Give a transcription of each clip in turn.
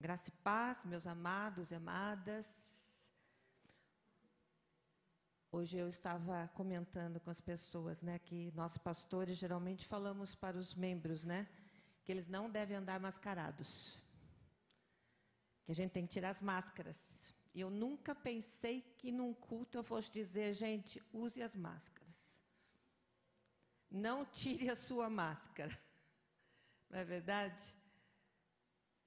Graça e paz, meus amados e amadas. Hoje eu estava comentando com as pessoas, né, que nós pastores geralmente falamos para os membros, né, que eles não devem andar mascarados. Que a gente tem que tirar as máscaras. E eu nunca pensei que num culto eu fosse dizer, gente, use as máscaras. Não tire a sua máscara. Não é verdade?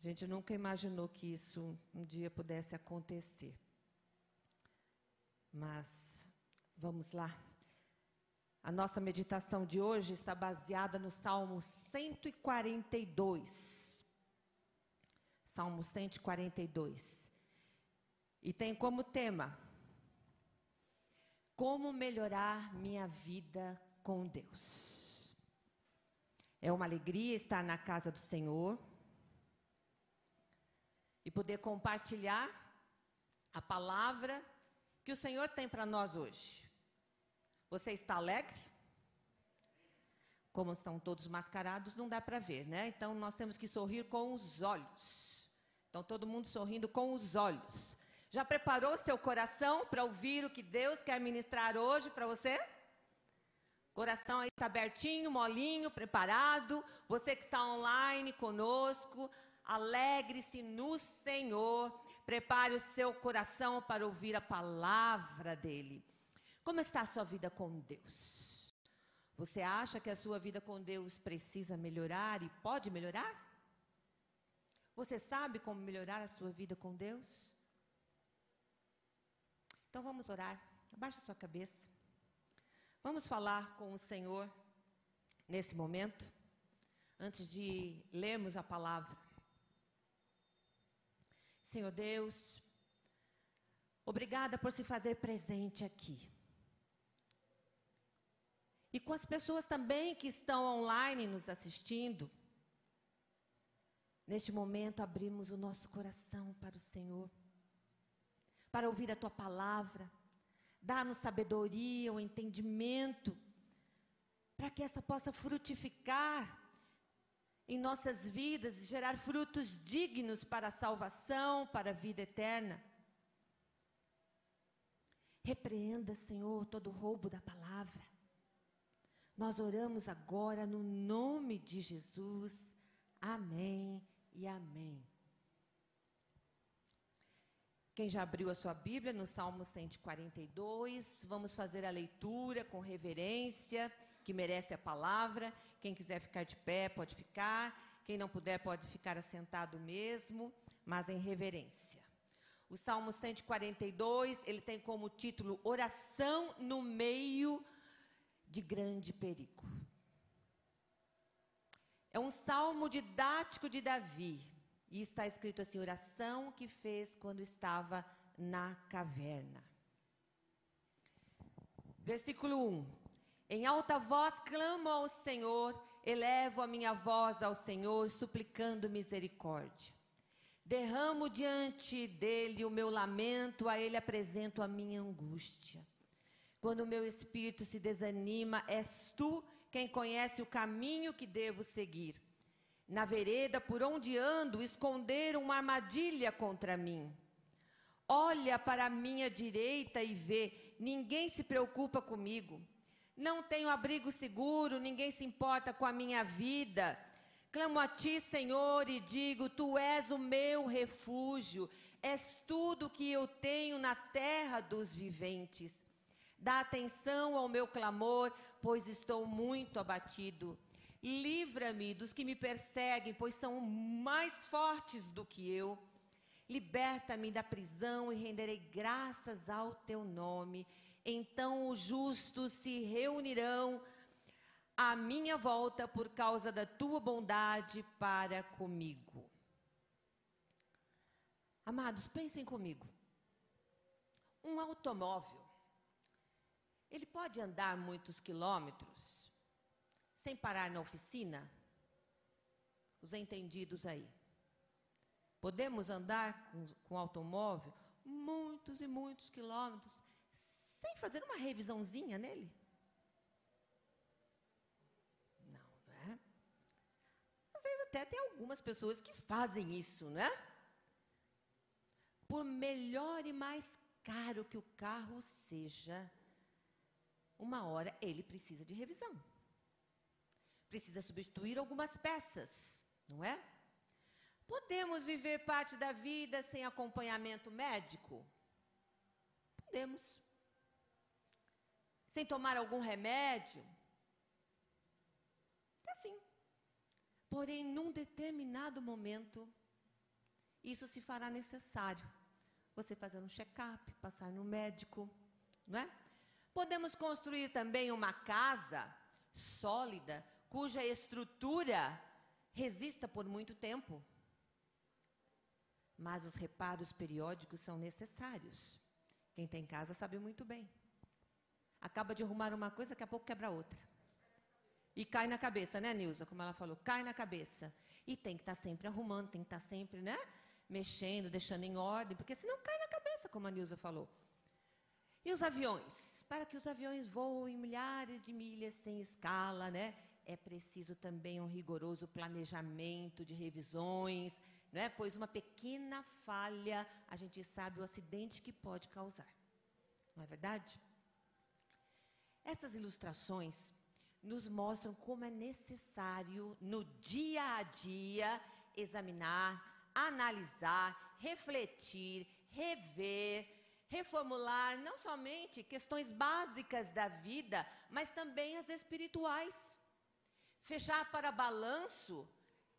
A gente nunca imaginou que isso um dia pudesse acontecer. Mas vamos lá. A nossa meditação de hoje está baseada no Salmo 142. Salmo 142. E tem como tema: Como melhorar minha vida com Deus. É uma alegria estar na casa do Senhor e poder compartilhar a palavra que o Senhor tem para nós hoje. Você está alegre? Como estão todos mascarados, não dá para ver, né? Então nós temos que sorrir com os olhos. Então todo mundo sorrindo com os olhos. Já preparou seu coração para ouvir o que Deus quer ministrar hoje para você? Coração aí está abertinho, molinho, preparado. Você que está online conosco, alegre-se no Senhor. Prepare o seu coração para ouvir a palavra dele. Como está a sua vida com Deus? Você acha que a sua vida com Deus precisa melhorar e pode melhorar? Você sabe como melhorar a sua vida com Deus? Então vamos orar. Abaixa sua cabeça. Vamos falar com o Senhor nesse momento, antes de lermos a palavra. Senhor Deus, obrigada por se fazer presente aqui. E com as pessoas também que estão online nos assistindo. Neste momento, abrimos o nosso coração para o Senhor para ouvir a tua palavra. Dá-nos sabedoria, o entendimento, para que essa possa frutificar em nossas vidas e gerar frutos dignos para a salvação, para a vida eterna. Repreenda, Senhor, todo roubo da palavra. Nós oramos agora no nome de Jesus. Amém e amém. Quem já abriu a sua Bíblia no Salmo 142, vamos fazer a leitura com reverência, que merece a palavra. Quem quiser ficar de pé, pode ficar. Quem não puder, pode ficar assentado mesmo, mas em reverência. O Salmo 142, ele tem como título Oração no meio de grande perigo. É um salmo didático de Davi, e está escrito assim: oração que fez quando estava na caverna. Versículo 1: Em alta voz clamo ao Senhor, elevo a minha voz ao Senhor, suplicando misericórdia. Derramo diante dele o meu lamento, a ele apresento a minha angústia. Quando o meu espírito se desanima, és tu quem conhece o caminho que devo seguir na vereda por onde ando, esconderam uma armadilha contra mim. Olha para a minha direita e vê, ninguém se preocupa comigo. Não tenho abrigo seguro, ninguém se importa com a minha vida. Clamo a ti, Senhor, e digo: Tu és o meu refúgio, és tudo que eu tenho na terra dos viventes. Dá atenção ao meu clamor, pois estou muito abatido. Livra-me dos que me perseguem, pois são mais fortes do que eu. Liberta-me da prisão e renderei graças ao teu nome. Então os justos se reunirão à minha volta por causa da tua bondade para comigo. Amados, pensem comigo. Um automóvel, ele pode andar muitos quilômetros sem parar na oficina? Os entendidos aí. Podemos andar com, com automóvel muitos e muitos quilômetros sem fazer uma revisãozinha nele? Não, não é? Às vezes até tem algumas pessoas que fazem isso, né? por melhor e mais caro que o carro seja, uma hora ele precisa de revisão. Precisa substituir algumas peças, não é? Podemos viver parte da vida sem acompanhamento médico? Podemos. Sem tomar algum remédio? É sim. Porém, num determinado momento, isso se fará necessário. Você fazer um check-up, passar no médico, não é? Podemos construir também uma casa sólida, cuja estrutura resista por muito tempo. Mas os reparos periódicos são necessários. Quem tem casa sabe muito bem. Acaba de arrumar uma coisa, daqui a pouco quebra outra. E cai na cabeça, né, Nilza? Como ela falou, cai na cabeça. E tem que estar tá sempre arrumando, tem que estar tá sempre, né? Mexendo, deixando em ordem, porque senão cai na cabeça, como a Nilza falou. E os aviões? Para que os aviões voem milhares de milhas sem escala, né? É preciso também um rigoroso planejamento de revisões, né? Pois uma pequena falha, a gente sabe o acidente que pode causar. Não é verdade? Essas ilustrações nos mostram como é necessário, no dia a dia, examinar, analisar, refletir, rever, reformular não somente questões básicas da vida, mas também as espirituais. Fechar para balanço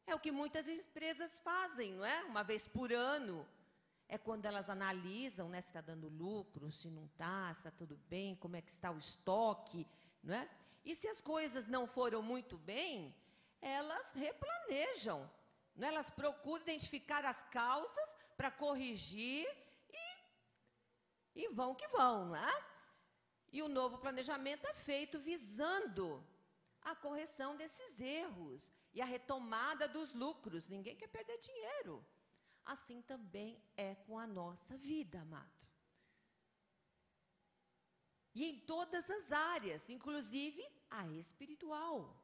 é o que muitas empresas fazem, não é? Uma vez por ano. É quando elas analisam né, se está dando lucro, se não está, se está tudo bem, como é que está o estoque, não é? E se as coisas não foram muito bem, elas replanejam. Não é? Elas procuram identificar as causas para corrigir e, e vão que vão, não é? E o novo planejamento é feito visando a correção desses erros e a retomada dos lucros. Ninguém quer perder dinheiro. Assim também é com a nossa vida, amado. E em todas as áreas, inclusive a espiritual.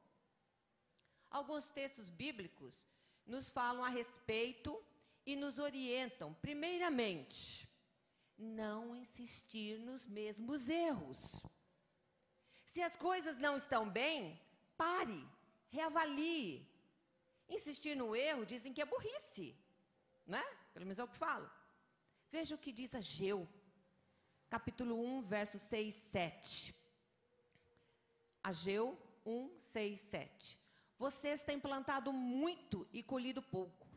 Alguns textos bíblicos nos falam a respeito e nos orientam, primeiramente, não insistir nos mesmos erros. Se as coisas não estão bem, pare, reavalie. Insistir no erro dizem que é burrice, né? Pelo menos é o que falo. Veja o que diz Ageu, capítulo 1, verso 6, 7. Ageu 1, 6, 7. Vocês têm plantado muito e colhido pouco.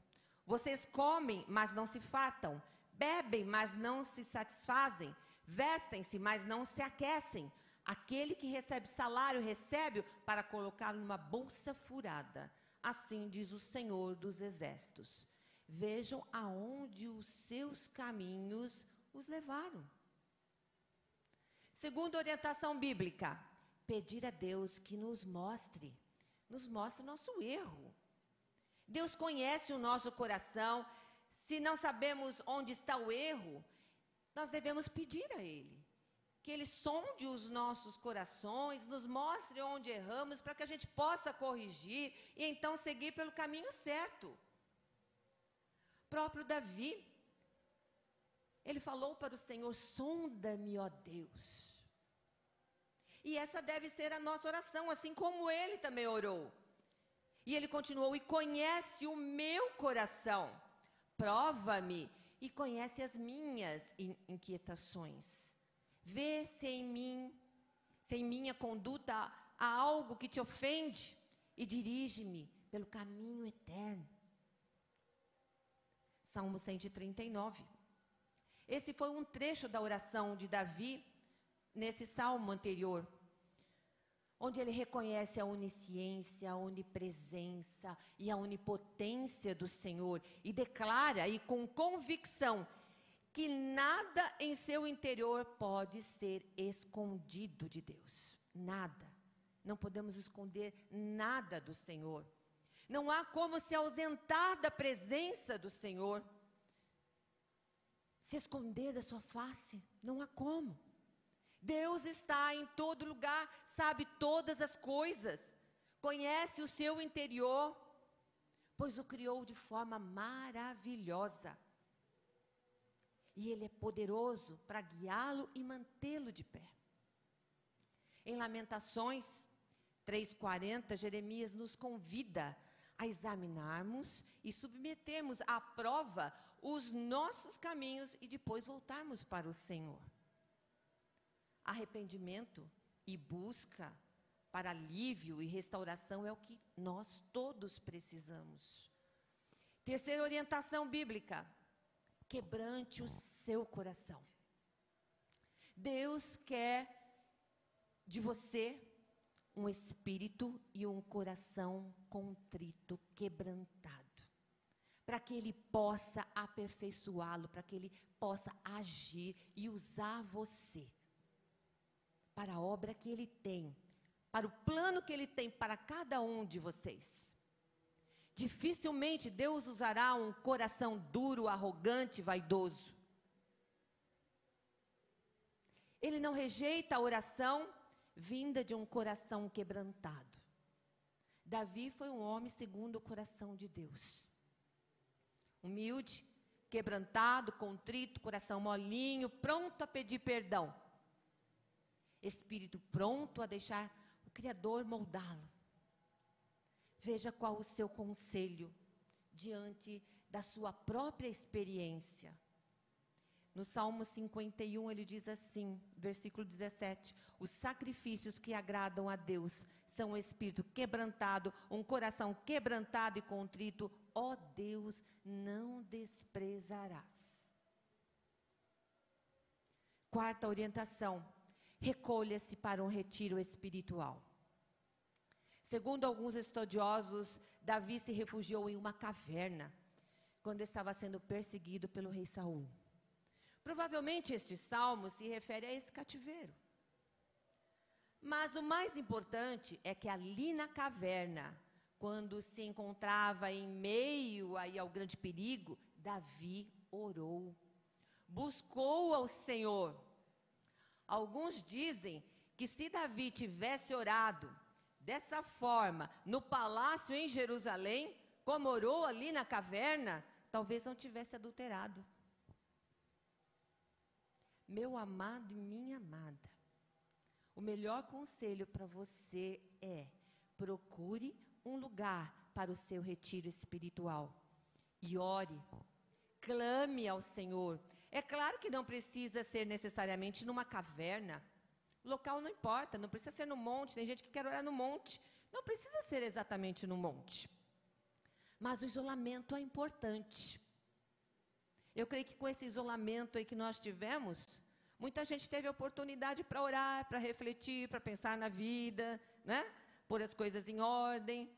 Vocês comem, mas não se fartam. Bebem, mas não se satisfazem. Vestem-se, mas não se aquecem. Aquele que recebe salário recebe para colocá-lo numa bolsa furada. Assim diz o Senhor dos Exércitos. Vejam aonde os seus caminhos os levaram. Segundo orientação bíblica, pedir a Deus que nos mostre, nos mostre nosso erro. Deus conhece o nosso coração. Se não sabemos onde está o erro, nós devemos pedir a Ele que Ele sonde os nossos corações, nos mostre onde erramos, para que a gente possa corrigir e então seguir pelo caminho certo. Próprio Davi, ele falou para o Senhor: sonda-me, ó Deus. E essa deve ser a nossa oração, assim como ele também orou. E ele continuou: e conhece o meu coração, prova-me e conhece as minhas inquietações. Vê se em mim, se em minha conduta há algo que te ofende e dirige-me pelo caminho eterno. Salmo 139. Esse foi um trecho da oração de Davi nesse salmo anterior, onde ele reconhece a onisciência, a onipresença e a onipotência do Senhor e declara e com convicção que nada em seu interior pode ser escondido de Deus. Nada. Não podemos esconder nada do Senhor. Não há como se ausentar da presença do Senhor. Se esconder da sua face, não há como. Deus está em todo lugar, sabe todas as coisas, conhece o seu interior, pois o criou de forma maravilhosa. E Ele é poderoso para guiá-lo e mantê-lo de pé. Em Lamentações 3,40, Jeremias nos convida a examinarmos e submetermos à prova os nossos caminhos e depois voltarmos para o Senhor. Arrependimento e busca para alívio e restauração é o que nós todos precisamos. Terceira orientação bíblica: quebrante o seu coração. Deus quer de você um espírito e um coração contrito, quebrantado, para que Ele possa aperfeiçoá-lo, para que Ele possa agir e usar você para a obra que Ele tem, para o plano que Ele tem para cada um de vocês. Dificilmente Deus usará um coração duro, arrogante, vaidoso. Ele não rejeita a oração vinda de um coração quebrantado. Davi foi um homem segundo o coração de Deus. Humilde, quebrantado, contrito, coração molinho, pronto a pedir perdão. Espírito pronto a deixar o Criador moldá-lo. Veja qual o seu conselho diante da sua própria experiência. No Salmo 51, ele diz assim, versículo 17: Os sacrifícios que agradam a Deus são um espírito quebrantado, um coração quebrantado e contrito, ó Deus, não desprezarás. Quarta orientação: recolha-se para um retiro espiritual. Segundo alguns estudiosos, Davi se refugiou em uma caverna quando estava sendo perseguido pelo rei Saul. Provavelmente este salmo se refere a esse cativeiro. Mas o mais importante é que ali na caverna, quando se encontrava em meio aí ao grande perigo, Davi orou, buscou ao Senhor. Alguns dizem que se Davi tivesse orado dessa forma no palácio em Jerusalém, como orou ali na caverna, talvez não tivesse adulterado. Meu amado e minha amada, o melhor conselho para você é: procure um lugar para o seu retiro espiritual e ore, clame ao Senhor. É claro que não precisa ser necessariamente numa caverna. Local não importa, não precisa ser no monte. Tem gente que quer orar no monte. Não precisa ser exatamente no monte. Mas o isolamento é importante. Eu creio que com esse isolamento aí que nós tivemos, muita gente teve oportunidade para orar, para refletir, para pensar na vida, né? Pôr as coisas em ordem.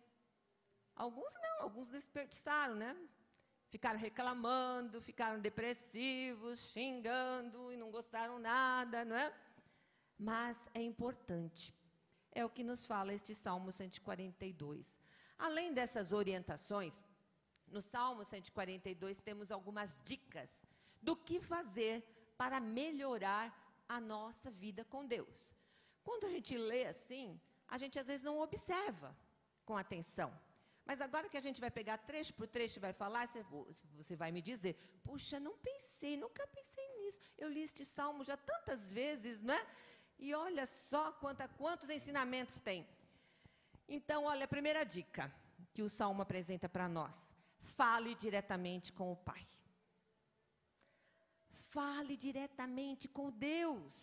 Alguns não, alguns desperdiçaram, né? Ficaram reclamando, ficaram depressivos, xingando e não gostaram nada, não é? Mas é importante. É o que nos fala este Salmo 142. Além dessas orientações, no Salmo 142 temos algumas dicas do que fazer para melhorar a nossa vida com Deus. Quando a gente lê assim, a gente às vezes não observa com atenção. Mas agora que a gente vai pegar trecho por trecho e vai falar, você, vai me dizer: puxa, não pensei, nunca pensei nisso. Eu li este salmo já tantas vezes, né? E olha só quanta, quantos ensinamentos tem. Então, olha, a primeira dica que o salmo apresenta para nós fale diretamente com o Pai. Fale diretamente com Deus.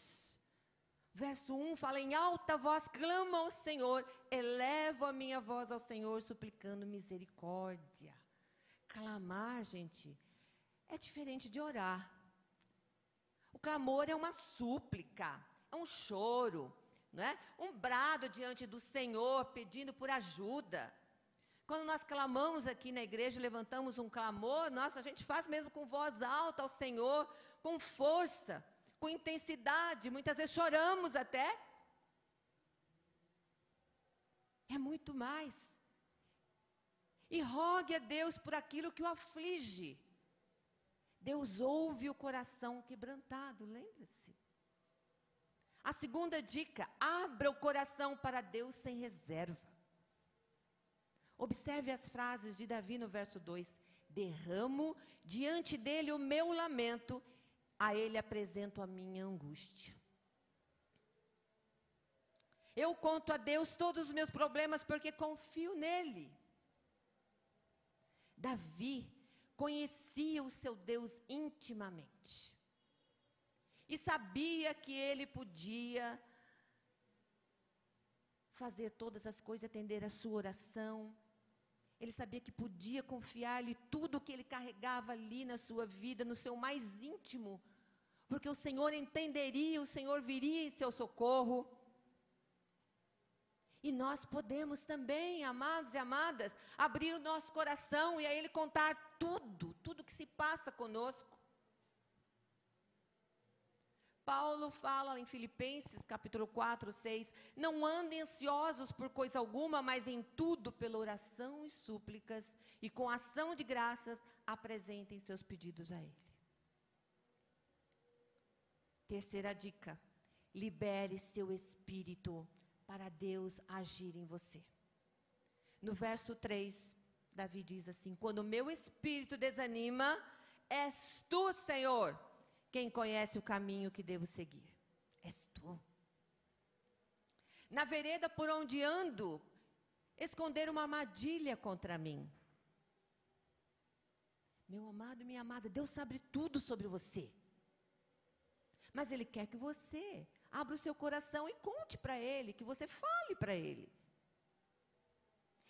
Verso 1 fala: Em alta voz clamo ao Senhor, elevo a minha voz ao Senhor, suplicando misericórdia. Clamar, gente, é diferente de orar. O clamor é uma súplica, é um choro, não é? um brado diante do Senhor, pedindo por ajuda. Quando nós clamamos aqui na igreja, levantamos um clamor, nossa, a gente faz mesmo com voz alta ao Senhor, com força, com intensidade, muitas vezes choramos até. É muito mais. E rogue a Deus por aquilo que o aflige. Deus ouve o coração quebrantado, lembre-se. A segunda dica: abra o coração para Deus sem reserva. Observe as frases de Davi no verso 2: Derramo diante dele o meu lamento a Ele apresento a minha angústia. Eu conto a Deus todos os meus problemas porque confio nele. Davi conhecia o seu Deus intimamente. E sabia que ele podia fazer todas as coisas, atender a sua oração. Ele sabia que podia confiar-lhe tudo o que ele carregava ali na sua vida, no seu mais íntimo, porque o Senhor entenderia, o Senhor viria em seu socorro. E nós podemos também, amados e amadas, abrir o nosso coração e a Ele contar tudo, tudo que se passa conosco. Paulo fala em Filipenses, capítulo 4, 6, não andem ansiosos por coisa alguma, mas em tudo, pela oração e súplicas, e com ação de graças, apresentem seus pedidos a Ele. Terceira dica: libere seu espírito para Deus agir em você. No verso 3, Davi diz assim: Quando meu espírito desanima, és tu, Senhor, quem conhece o caminho que devo seguir. És tu. Na vereda por onde ando, esconder uma armadilha contra mim. Meu amado minha amada, Deus sabe tudo sobre você. Mas Ele quer que você Abra o seu coração e conte para Ele, que você fale para Ele.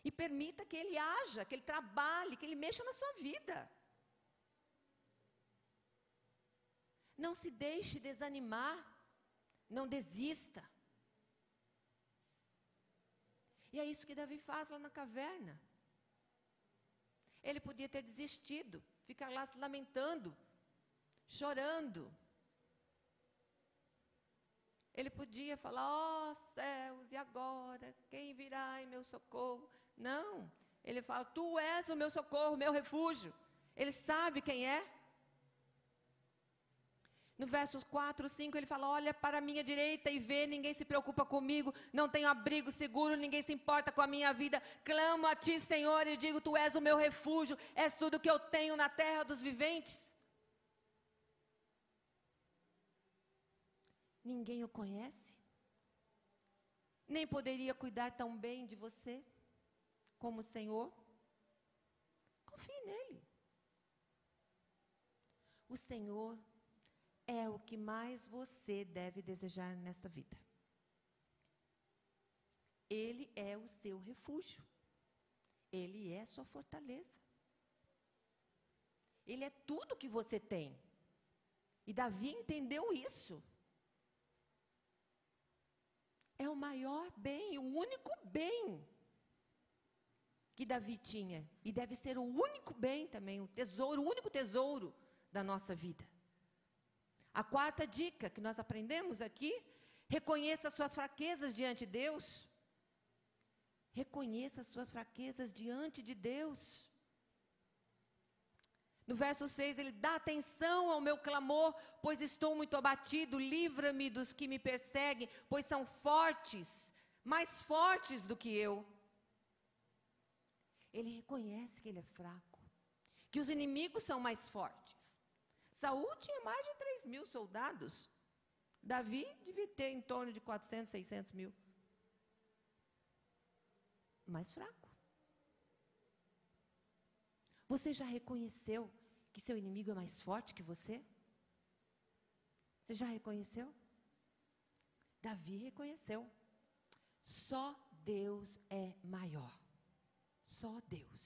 E permita que Ele haja, que Ele trabalhe, que Ele mexa na sua vida. Não se deixe desanimar. Não desista. E é isso que Davi faz lá na caverna. Ele podia ter desistido, ficar lá se lamentando, chorando, ele podia falar: ó oh, céus, e agora? Quem virá em meu socorro? Não. Ele fala: Tu és o meu socorro, meu refúgio. Ele sabe quem é. No versos 4, 5, ele fala: Olha para a minha direita e vê, ninguém se preocupa comigo, não tenho abrigo seguro, ninguém se importa com a minha vida. Clamo a ti, Senhor, e digo: Tu és o meu refúgio, és tudo que eu tenho na terra dos viventes. Ninguém o conhece? Nem poderia cuidar tão bem de você como o Senhor? Confie nele. O Senhor é o que mais você deve desejar nesta vida. Ele é o seu refúgio. Ele é sua fortaleza. Ele é tudo que você tem. E Davi entendeu isso é o maior bem, o único bem que Davi tinha. E deve ser o único bem também, o tesouro, o único tesouro da nossa vida. A quarta dica que nós aprendemos aqui: reconheça suas fraquezas diante de Deus. Reconheça suas fraquezas diante de Deus. No verso 6, ele dá atenção ao meu clamor, pois estou muito abatido, livra-me dos que me perseguem, pois são fortes, mais fortes do que eu. Ele reconhece que ele é fraco, que os inimigos são mais fortes. Saul tinha mais de 3 mil soldados. Davi devia ter em torno de 400, 600 mil. Mais fraco. Você já reconheceu que seu inimigo é mais forte que você? Você já reconheceu? Davi reconheceu. Só Deus é maior. Só Deus.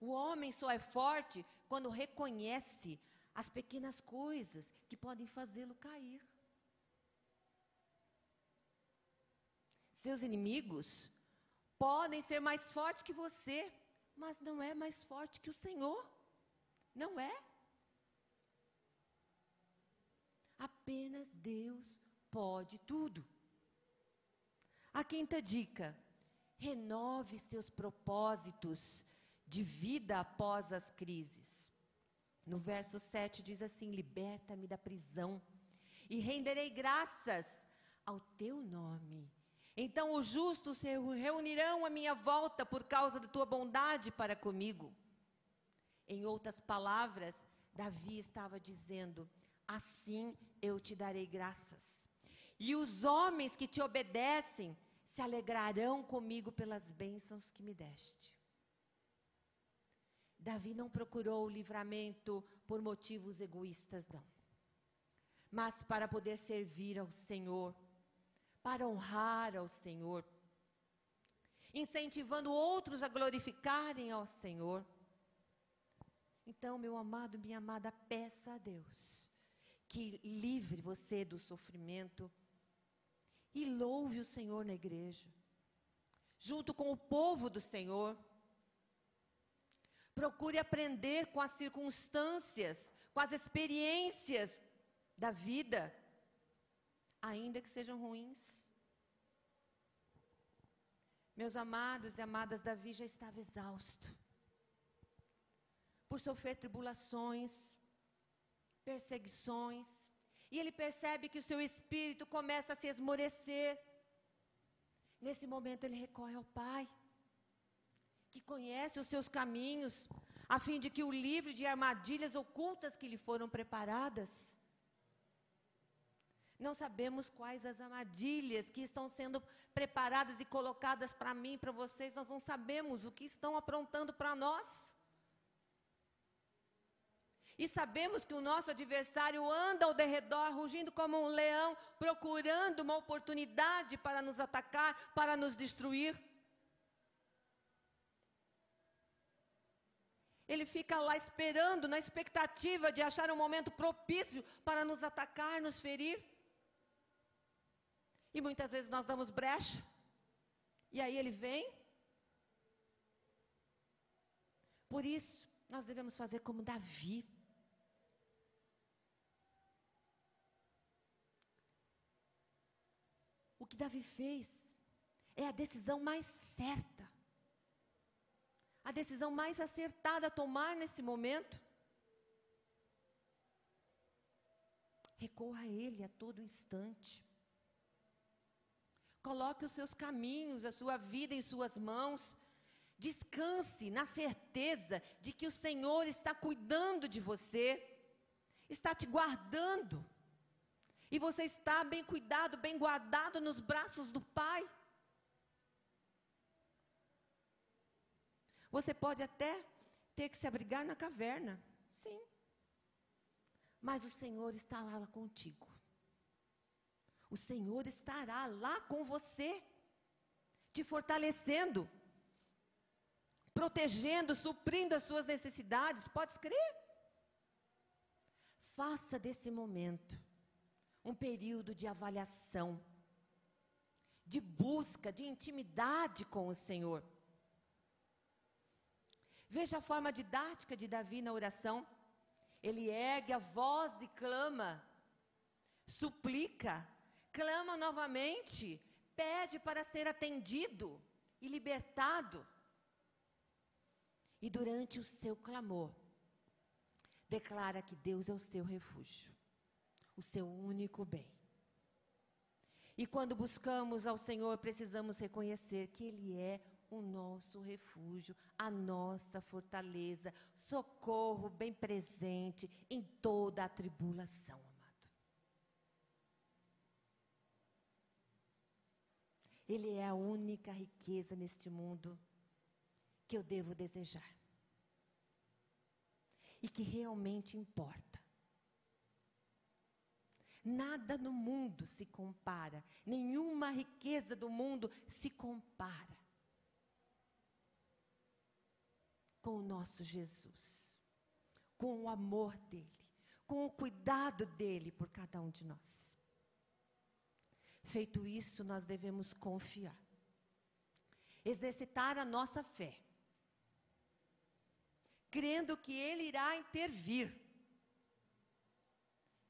O homem só é forte quando reconhece as pequenas coisas que podem fazê-lo cair. Seus inimigos podem ser mais fortes que você, mas não é mais forte que o Senhor. Não é. Apenas Deus pode tudo. A quinta dica: renove seus propósitos de vida após as crises. No verso 7 diz assim: Liberta-me da prisão e renderei graças ao teu nome. Então os justos se reunirão à minha volta por causa da tua bondade para comigo. Em outras palavras, Davi estava dizendo: assim eu te darei graças. E os homens que te obedecem se alegrarão comigo pelas bênçãos que me deste. Davi não procurou o livramento por motivos egoístas, não. Mas para poder servir ao Senhor, para honrar ao Senhor, incentivando outros a glorificarem ao Senhor. Então, meu amado, minha amada, peça a Deus que livre você do sofrimento e louve o Senhor na igreja, junto com o povo do Senhor. Procure aprender com as circunstâncias, com as experiências da vida, ainda que sejam ruins. Meus amados e amadas, Davi já estava exausto por sofrer tribulações, perseguições, e ele percebe que o seu espírito começa a se esmorecer. Nesse momento ele recorre ao Pai, que conhece os seus caminhos, a fim de que o livre de armadilhas ocultas que lhe foram preparadas. Não sabemos quais as armadilhas que estão sendo preparadas e colocadas para mim, para vocês, nós não sabemos o que estão aprontando para nós. E sabemos que o nosso adversário anda ao derredor, rugindo como um leão, procurando uma oportunidade para nos atacar, para nos destruir. Ele fica lá esperando, na expectativa de achar um momento propício para nos atacar, nos ferir. E muitas vezes nós damos brecha. E aí ele vem. Por isso, nós devemos fazer como Davi. O que Davi fez é a decisão mais certa. Decisão mais acertada a tomar nesse momento. Recorra a Ele a todo instante. Coloque os seus caminhos, a sua vida em Suas mãos. Descanse na certeza de que o Senhor está cuidando de você, está te guardando. E você está bem cuidado, bem guardado nos braços do Pai. Você pode até ter que se abrigar na caverna, sim. Mas o Senhor está lá, contigo. O Senhor estará lá com você, te fortalecendo, protegendo, suprindo as suas necessidades. Pode crer? Faça desse momento um período de avaliação, de busca, de intimidade com o Senhor. Veja a forma didática de Davi na oração. Ele ergue a voz e clama, suplica, clama novamente, pede para ser atendido e libertado. E durante o seu clamor, declara que Deus é o seu refúgio o seu único bem. E quando buscamos ao Senhor, precisamos reconhecer que Ele é o nosso refúgio, a nossa fortaleza, socorro bem presente em toda a tribulação, amado. Ele é a única riqueza neste mundo que eu devo desejar. E que realmente importa. Nada no mundo se compara, nenhuma riqueza do mundo se compara com o nosso Jesus, com o amor dele, com o cuidado dele por cada um de nós. Feito isso, nós devemos confiar, exercitar a nossa fé, crendo que ele irá intervir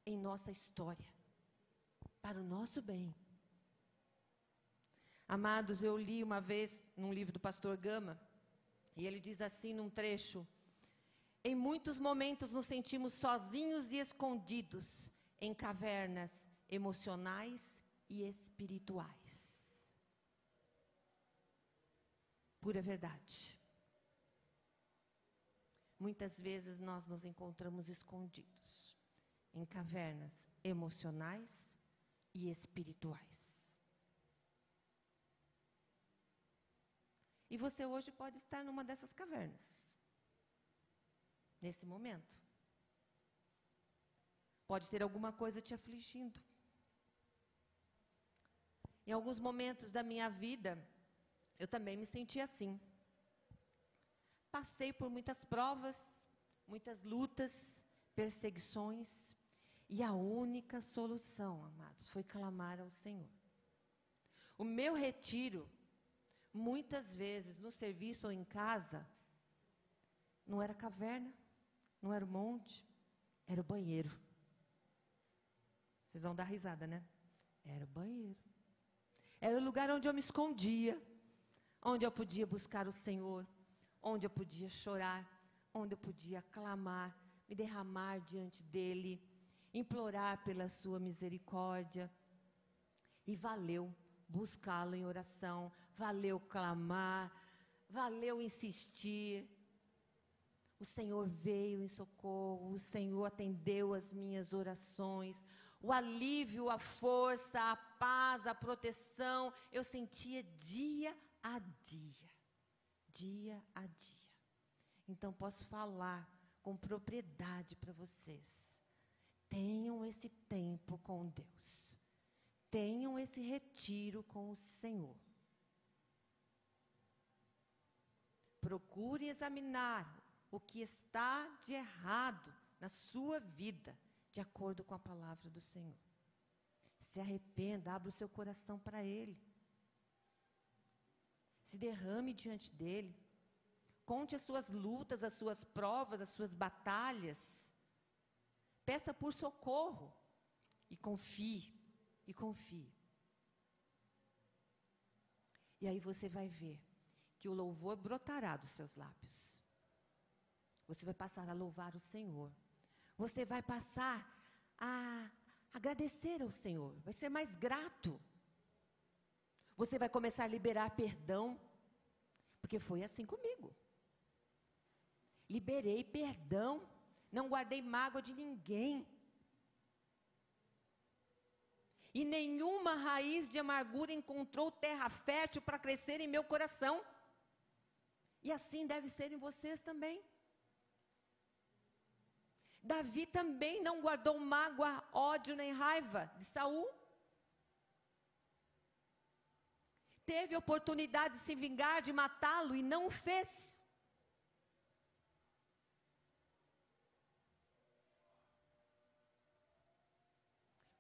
em nossa história, para o nosso bem. Amados, eu li uma vez num livro do pastor Gama, e ele diz assim num trecho: Em muitos momentos nos sentimos sozinhos e escondidos em cavernas emocionais e espirituais. Pura verdade. Muitas vezes nós nos encontramos escondidos em cavernas emocionais e espirituais. E você hoje pode estar numa dessas cavernas. Nesse momento. Pode ter alguma coisa te afligindo. Em alguns momentos da minha vida, eu também me senti assim. Passei por muitas provas, muitas lutas, perseguições, e a única solução, amados, foi clamar ao Senhor. O meu retiro, muitas vezes no serviço ou em casa, não era caverna, não era o monte, era o banheiro. Vocês vão dar risada, né? Era o banheiro. Era o lugar onde eu me escondia, onde eu podia buscar o Senhor, onde eu podia chorar, onde eu podia clamar, me derramar diante dEle implorar pela sua misericórdia. E valeu buscá-lo em oração, valeu clamar, valeu insistir. O Senhor veio em socorro, o Senhor atendeu as minhas orações, o alívio, a força, a paz, a proteção, eu sentia dia a dia, dia a dia. Então posso falar com propriedade para vocês Tenham esse tempo com Deus. Tenham esse retiro com o Senhor. Procure examinar o que está de errado na sua vida, de acordo com a palavra do Senhor. Se arrependa, abra o seu coração para Ele. Se derrame diante dEle. Conte as suas lutas, as suas provas, as suas batalhas. Peça por socorro e confie, e confie. E aí você vai ver que o louvor brotará dos seus lábios. Você vai passar a louvar o Senhor. Você vai passar a agradecer ao Senhor. Vai ser mais grato. Você vai começar a liberar perdão. Porque foi assim comigo. Liberei perdão não guardei mágoa de ninguém. E nenhuma raiz de amargura encontrou terra fértil para crescer em meu coração. E assim deve ser em vocês também. Davi também não guardou mágoa, ódio nem raiva de Saul. Teve oportunidade de se vingar, de matá-lo e não o fez.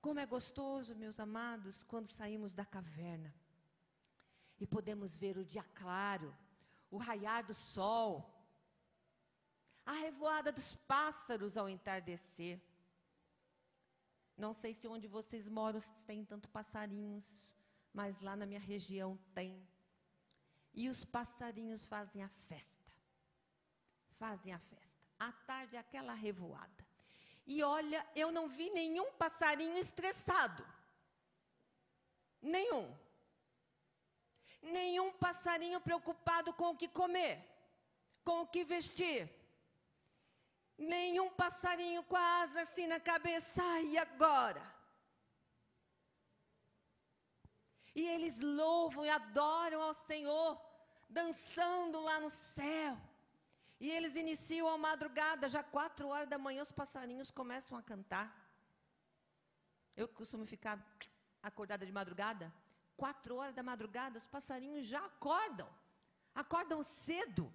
Como é gostoso, meus amados, quando saímos da caverna e podemos ver o dia claro, o raiar do sol, a revoada dos pássaros ao entardecer. Não sei se onde vocês moram tem tanto passarinhos, mas lá na minha região tem. E os passarinhos fazem a festa. Fazem a festa. À tarde aquela revoada. E olha, eu não vi nenhum passarinho estressado. Nenhum. Nenhum passarinho preocupado com o que comer, com o que vestir. Nenhum passarinho com a asa assim na cabeça, e agora? E eles louvam e adoram ao Senhor, dançando lá no céu. E eles iniciam a madrugada, já quatro horas da manhã os passarinhos começam a cantar. Eu costumo ficar acordada de madrugada. Quatro horas da madrugada, os passarinhos já acordam. Acordam cedo.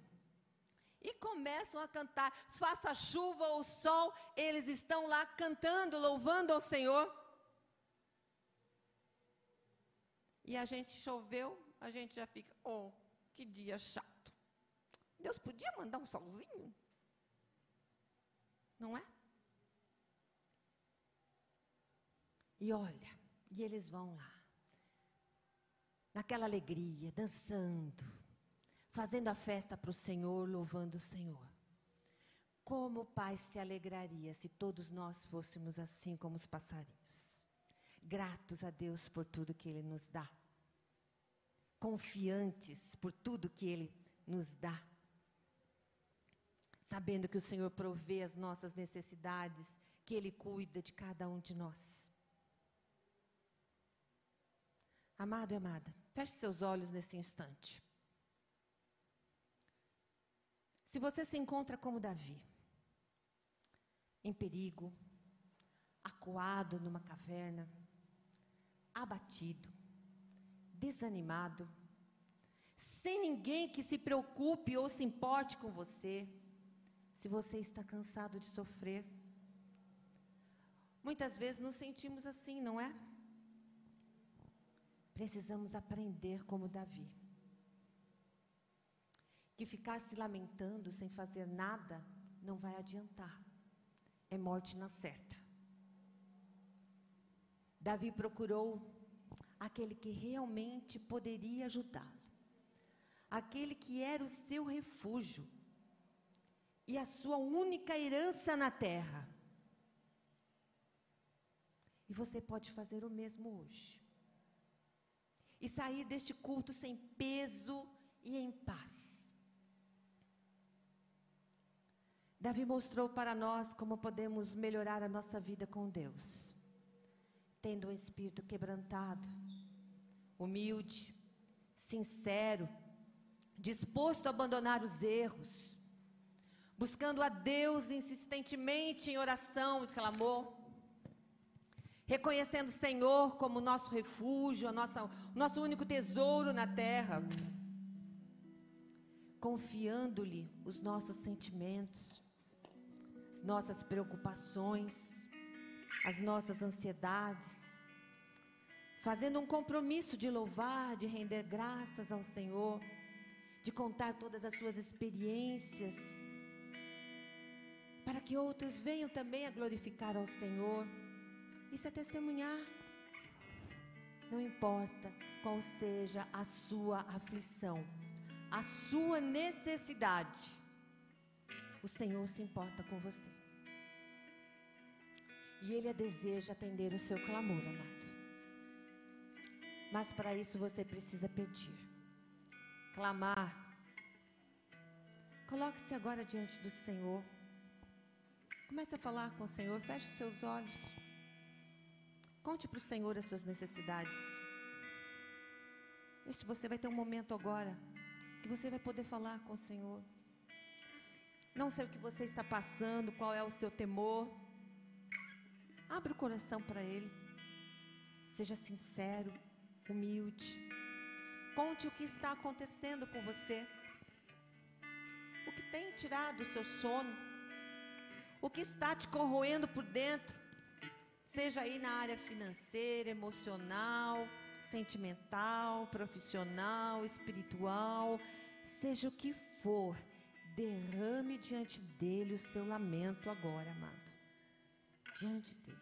E começam a cantar. Faça chuva ou sol, eles estão lá cantando, louvando ao Senhor. E a gente choveu, a gente já fica, oh, que dia chato. Deus podia mandar um solzinho? Não é? E olha, e eles vão lá, naquela alegria, dançando, fazendo a festa para o Senhor, louvando o Senhor. Como o Pai se alegraria se todos nós fôssemos assim como os passarinhos, gratos a Deus por tudo que Ele nos dá, confiantes por tudo que Ele nos dá sabendo que o Senhor provê as nossas necessidades, que Ele cuida de cada um de nós. Amado e amada, feche seus olhos nesse instante. Se você se encontra como Davi, em perigo, acuado numa caverna, abatido, desanimado, sem ninguém que se preocupe ou se importe com você, se você está cansado de sofrer, muitas vezes nos sentimos assim, não é? Precisamos aprender como Davi. Que ficar se lamentando sem fazer nada não vai adiantar. É morte na certa. Davi procurou aquele que realmente poderia ajudá-lo, aquele que era o seu refúgio e a sua única herança na terra. E você pode fazer o mesmo hoje e sair deste culto sem peso e em paz. Davi mostrou para nós como podemos melhorar a nossa vida com Deus, tendo um espírito quebrantado, humilde, sincero, disposto a abandonar os erros, buscando a Deus insistentemente em oração e clamor reconhecendo o Senhor como nosso refúgio, a nossa, o nosso único tesouro na terra, confiando-lhe os nossos sentimentos, as nossas preocupações, as nossas ansiedades, fazendo um compromisso de louvar, de render graças ao Senhor, de contar todas as suas experiências, para que outros venham também a glorificar ao Senhor. Isso é testemunhar. Não importa qual seja a sua aflição, a sua necessidade, o Senhor se importa com você. E Ele deseja atender o seu clamor, amado. Mas para isso você precisa pedir, clamar. Coloque-se agora diante do Senhor. Comece a falar com o Senhor, feche os seus olhos. Conte para o Senhor as suas necessidades. Este você vai ter um momento agora que você vai poder falar com o Senhor. Não sei o que você está passando, qual é o seu temor. Abra o coração para Ele. Seja sincero, humilde. Conte o que está acontecendo com você. O que tem tirado o seu sono. O que está te corroendo por dentro seja aí na área financeira, emocional, sentimental, profissional, espiritual, seja o que for, derrame diante dele o seu lamento agora, amado. Diante dele.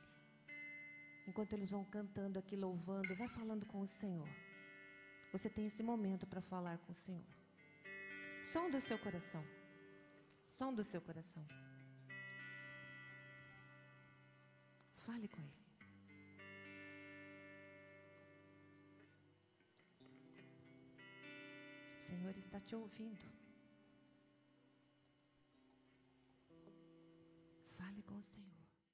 Enquanto eles vão cantando aqui, louvando, vai falando com o Senhor. Você tem esse momento para falar com o Senhor. Som do seu coração. Som do seu coração. Fale com Ele. O Senhor está te ouvindo. Fale com o Senhor.